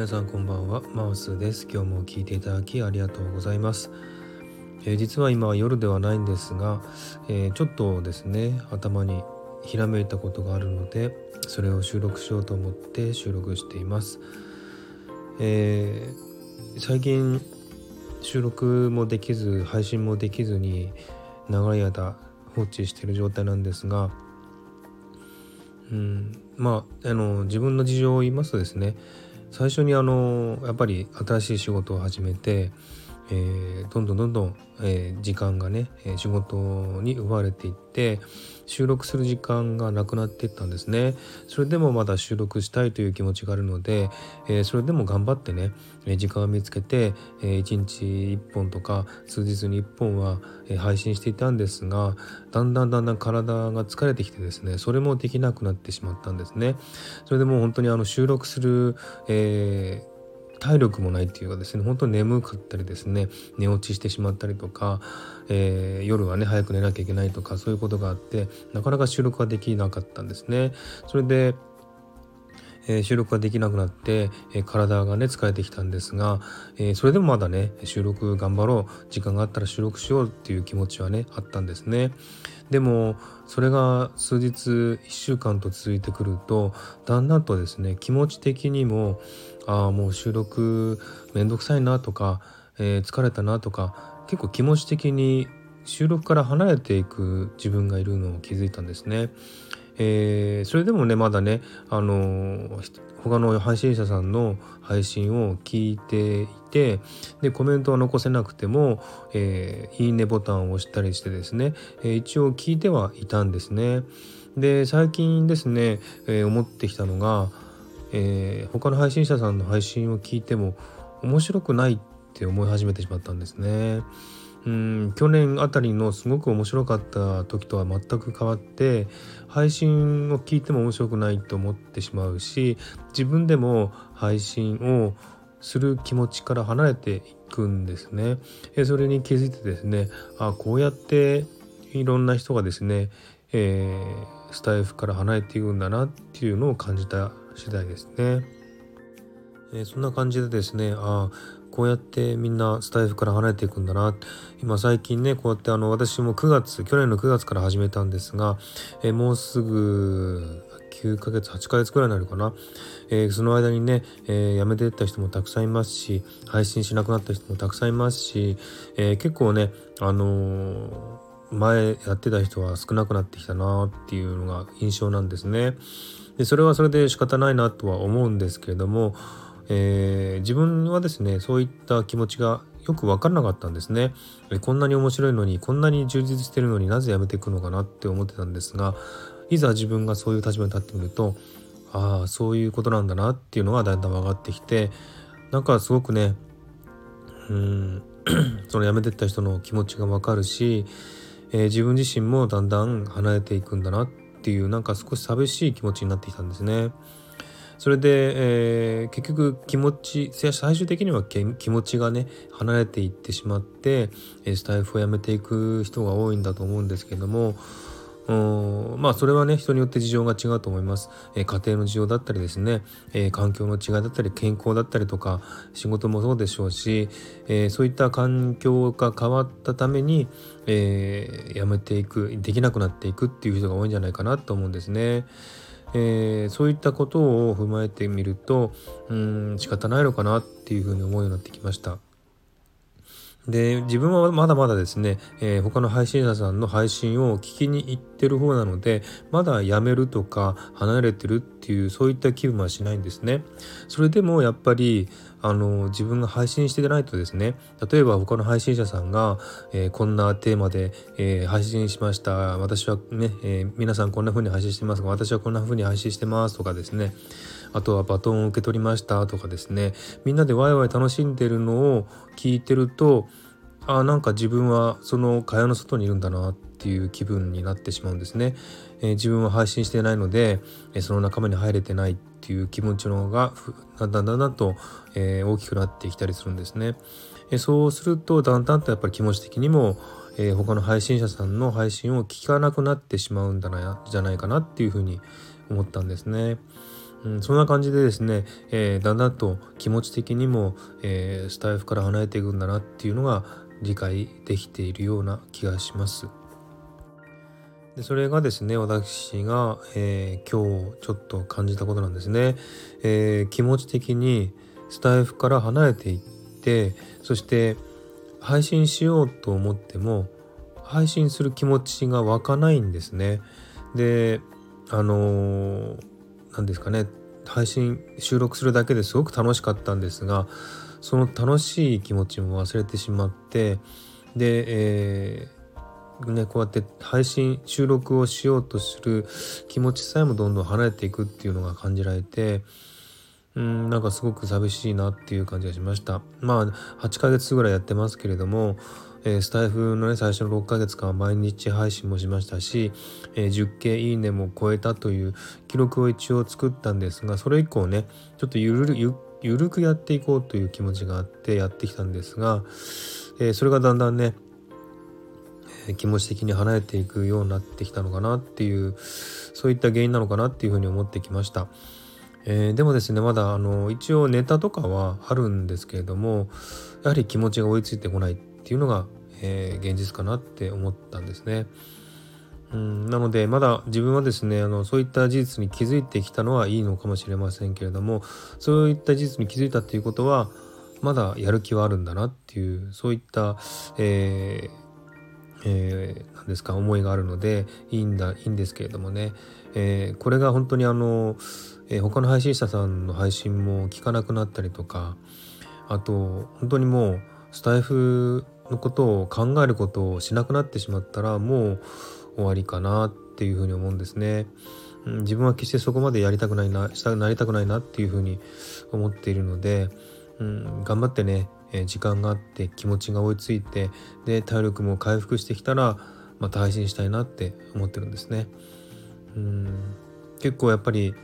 皆さんこんばんは。マウスです。今日も聞いていただきありがとうございます、えー、実は今夜ではないんですが、えー、ちょっとですね頭にひらめいたことがあるのでそれを収録しようと思って収録しています、えー、最近収録もできず配信もできずに長い間放置してる状態なんですがうん、まああの自分の事情を言いますとですね最初にあのやっぱり新しい仕事を始めて、えー、どんどんどんどん、えー、時間がね仕事に奪われていって収録する時間がなくなっていったんですね。それでもまだ収録したいという気持ちがあるので、えー、それでも頑張ってね時間を見つけて、えー、1日1本とか数日に1本は、配信していたんですがだんだんだんだん体が疲れてきてですねそれもできなくなってしまったんですね。それでも本当にあの収録する、えー体力もないっていうかですね本当に眠かったりですね寝落ちしてしまったりとか、えー、夜はね早く寝なきゃいけないとかそういうことがあってなかなか収録ができなかったんですね。それでえー、収録ができなくなって、えー、体がね疲れてきたんですが、えー、それでもまだね収録頑張ろう時間があったら収録しようっていう気持ちはねあったんですね。でもそれが数日1週間と続いてくるとだんだんとですね気持ち的にもああもう収録めんどくさいなとか、えー、疲れたなとか結構気持ち的に収録から離れていく自分がいるのを気づいたんですね。えー、それでもねまだねあの、他の配信者さんの配信を聞いていてでコメントは残せなくても、えー、いいねボタンを押したりしてですね、え一応聞いてはいたんですね。で最近ですね、え思ってきたのがえー、他の配信者さんの配信を聞いても面白くないって思い始めてしまったんですね。うん去年あたりのすごく面白かった時とは全く変わって配信を聞いても面白くないと思ってしまうし自分でも配信をする気持ちから離れていくんですね。えそれに気づいてですねあこうやっていろんな人がですね、えー、スタイフから離れていくんだなっていうのを感じた次第ですね。えー、そんな感じでですねあこうやってみんなスタイフから離れていくんだな今最近ねこうやってあの私も9月去年の9月から始めたんですが、えー、もうすぐ9ヶ月8ヶ月くらいになるかな、えー、その間にね、えー、辞めてった人もたくさんいますし配信しなくなった人もたくさんいますし、えー、結構ねあの前やってた人は少なくなってきたなっていうのが印象なんですね。でそれはそれで仕方ないなとは思うんですけれども、えー、自分はですねそういった気持ちがよく分からなかったんですね。こんなに面白いのにこんなに充実してるのになぜやめていくのかなって思ってたんですがいざ自分がそういう立場に立ってみるとああそういうことなんだなっていうのがだんだん分かってきてなんかすごくねうん その辞めてった人の気持ちが分かるし、えー、自分自身もだんだん離れていくんだなっていうなんか少し寂しい気持ちになってきたんですね。それで、えー、結局気持ち最終的には気持ちがね離れていってしまってスタイフをやめていく人が多いんだと思うんですけどもまあそれはね人によって事情が違うと思います、えー、家庭の事情だったりですね、えー、環境の違いだったり健康だったりとか仕事もそうでしょうし、えー、そういった環境が変わったために、え辞めていくできなくなっていくっていう人が多いんじゃないかなと思うんですね。えー、そういったことを踏まえてみるとうん仕方ないのかなっていうふうに思うようになってきました。で自分はまだまだですね、えー、他の配信者さんの配信を聞きに行ってる方なのでまだ辞めるとか離れてるっていうそういった気分はしないんですね。それでもやっぱりあの自分が配信してないとですね例えば他の配信者さんが、えー、こんなテーマで、えー、配信しました。私はね、えー、皆さんこんな風に配信してます。が私はこんな風に配信してますとかですね。あとはバトンを受け取りましたとかですね。みんなでワイワイ楽しんでるのを聞いてるとあなんか自分はその蚊帳の外にいるんだなっていう気分になってしまうんですね。えー、自分は配信してないので、えその仲間に入れてないっていう気持ちの方がだんだんだんだんと、えー、大きくなってきたりするんですね。えそうするとだんだんとやっぱり気持ち的にも、えー、他の配信者さんの配信を聞かなくなってしまうんだなじゃないかなっていうふうに思ったんですね。うん、そんな感じでですね、え、だんだんと気持ち的にも、え、スタイフから離れていくんだなっていうのが理解できているような気がします。でそれがですね私が、えー、今日ちょっと感じたことなんですね、えー、気持ち的にスタイフから離れていってそして配信しようと思っても配信する気持ちが湧かないんですね。であの何ですかね配信収録するだけですごく楽しかったんですがその楽しい気持ちも忘れてしまってで、えー、ね、こうやって配信収録をしようとする気持ちさえもどんどん離れていくっていうのが感じられてうんなんかすごく寂しいなっていう感じがしました。まあ8ヶ月ぐらいやってますけれどもえー、スタイフのね最初の6ヶ月間は毎日配信もしましたし、えー、10件いいねも超えたという記録を一応作ったんですがそれ以降ねちょっとゆるゆゆるくやっていこうという気持ちがあってやってきたんですが、えー、それがだんだんね気持ち的に離れていくようになってきたのかなっていうそういった原因なのかなっていうふうに思ってきました。えー、でもですねまだあの一応ネタとかはあるんですけれどもやはり気持ちが追いついてこないっていうのが、えー、現実かなって思ったんですね。うんなのでまだ自分はですねあのそういった事実に気づいてきたのはいいのかもしれませんけれどもそういった事実に気づいたっていうことはまだやる気はあるんだなっていうそういった、えーえー、ですか思いがあるのでいいんだいいんですけれどもね、えー、これが本当にあの、えー、他の配信者さんの配信も聞かなくなったりとかあと本当にもうスタイフのことを考えることをしなくなってしまったらもう終わりかなっていうふうに思うんですね。自分は決してそこまでやりたくないなしたなりたくないなっていうふうに思っているので、うん、頑張ってね、え時間があって気持ちが追いついてで体力も回復してきたらまた配信したいなって思ってるんですね。うん結構やっぱり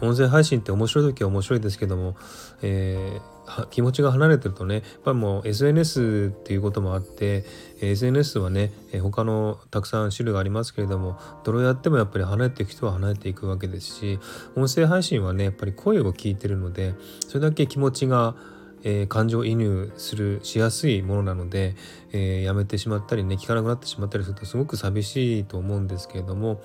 音声配信って面白い時は面白いですけども、えー、気持ちが離れてるとねやっぱりもう SNS っていうこともあって SNS はね他のたくさん種類がありますけれどもどれやってもやっぱり離れていく人は離れていくわけですし音声配信はねやっぱり声を聞いてるのでそれだけ気持ちがえー、感情移入するしやすいものなので、えー、やめてしまったりね聞かなくなってしまったりするとすごく寂しいと思うんですけれども、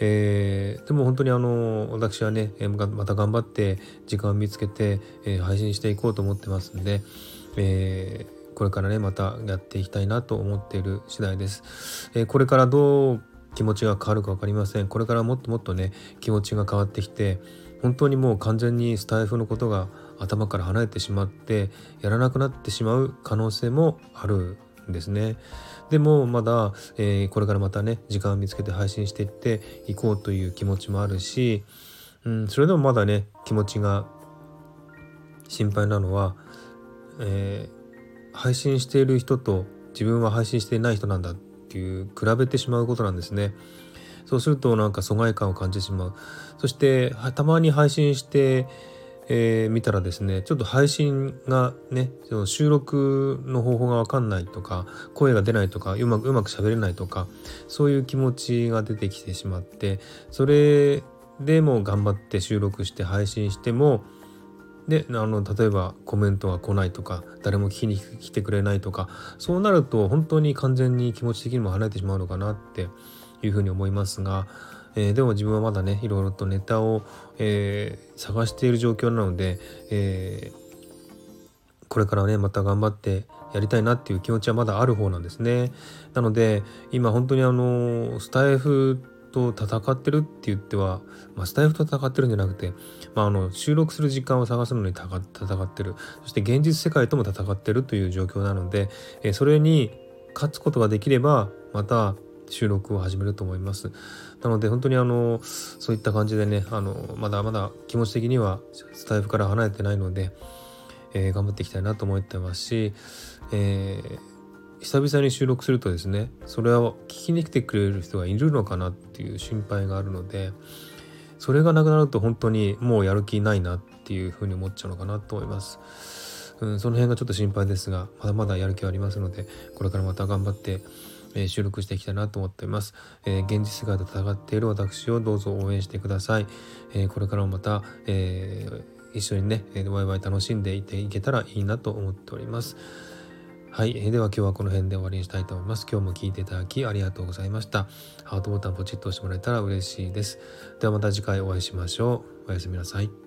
えー、でも本当にあの私はねまた頑張って時間を見つけて、えー、配信していこうと思ってますんで、えー、これからねまたやっていきたいなと思っている次第です。えこれからどう気持ちが変わるか分かりません。これからもっともっとね気持ちが変わってきて本当にもう完全にスタイフのことが頭から離れてしまってやらなくなってしまう可能性もあるんですね。でもまだ、えー、これからまたね時間を見つけて配信していっていこうという気持ちもあるし、うん、それでもまだね気持ちが心配なのは、えー、配信している人と自分は配信していない人なんだっていう比べてしまうことなんですね。そうするとなんか疎外感を感じてしまう。そしてたまに配信してえー、見たらですねちょっと配信がねその収録の方法が分かんないとか声が出ないとかうまくうまく喋れないとかそういう気持ちが出てきてしまってそれでも頑張って収録して配信してもであの例えばコメントが来ないとか誰も聞きに来てくれないとかそうなると本当に完全に気持ち的にも離れてしまうのかなっていうふうに思いますがえー、でも自分はまだねいろいろとネタを、えー、探している状況なので、えー、これからねまた頑張ってやりたいなっていう気持ちはまだある方なんですね。なので今本当にあのスタイフと戦ってるって言っては、まあ、スタイフと戦ってるんじゃなくて、まあ、あの収録する時間を探すのに戦ってるそして現実世界とも戦ってるという状況なので、え、それに勝つことができればまた収録を始めると思います。なので本当にあのそういった感じでねあのまだまだ気持ち的にはスタイフから離れてないので、えー、頑張っていきたいなと思ってますし、えー、久々に収録するとですねそれを聞きに来てくれる人がいるのかなっていう心配があるのでそれがなくなると本当にもうやる気ないなっていうふうに思っちゃうのかなと思います。うん、その辺がちょっと心配ですがまだまだやる気はありますのでこれからまた頑張ってえー、収録していきたいなと思っています、えー、現実姿で戦っている私をどうぞ応援してください、えこれからもまた、え一緒にね、えワイワイ楽しんでいていけたらいいなと思っておりますはい、えー、では今日はこの辺で終わりにしたいと思います。今日も聞いていただきありがとうございました。ハートボタンポチッと押してもらえたら嬉しいです。ではまた次回お会いしましょう。おやすみなさい。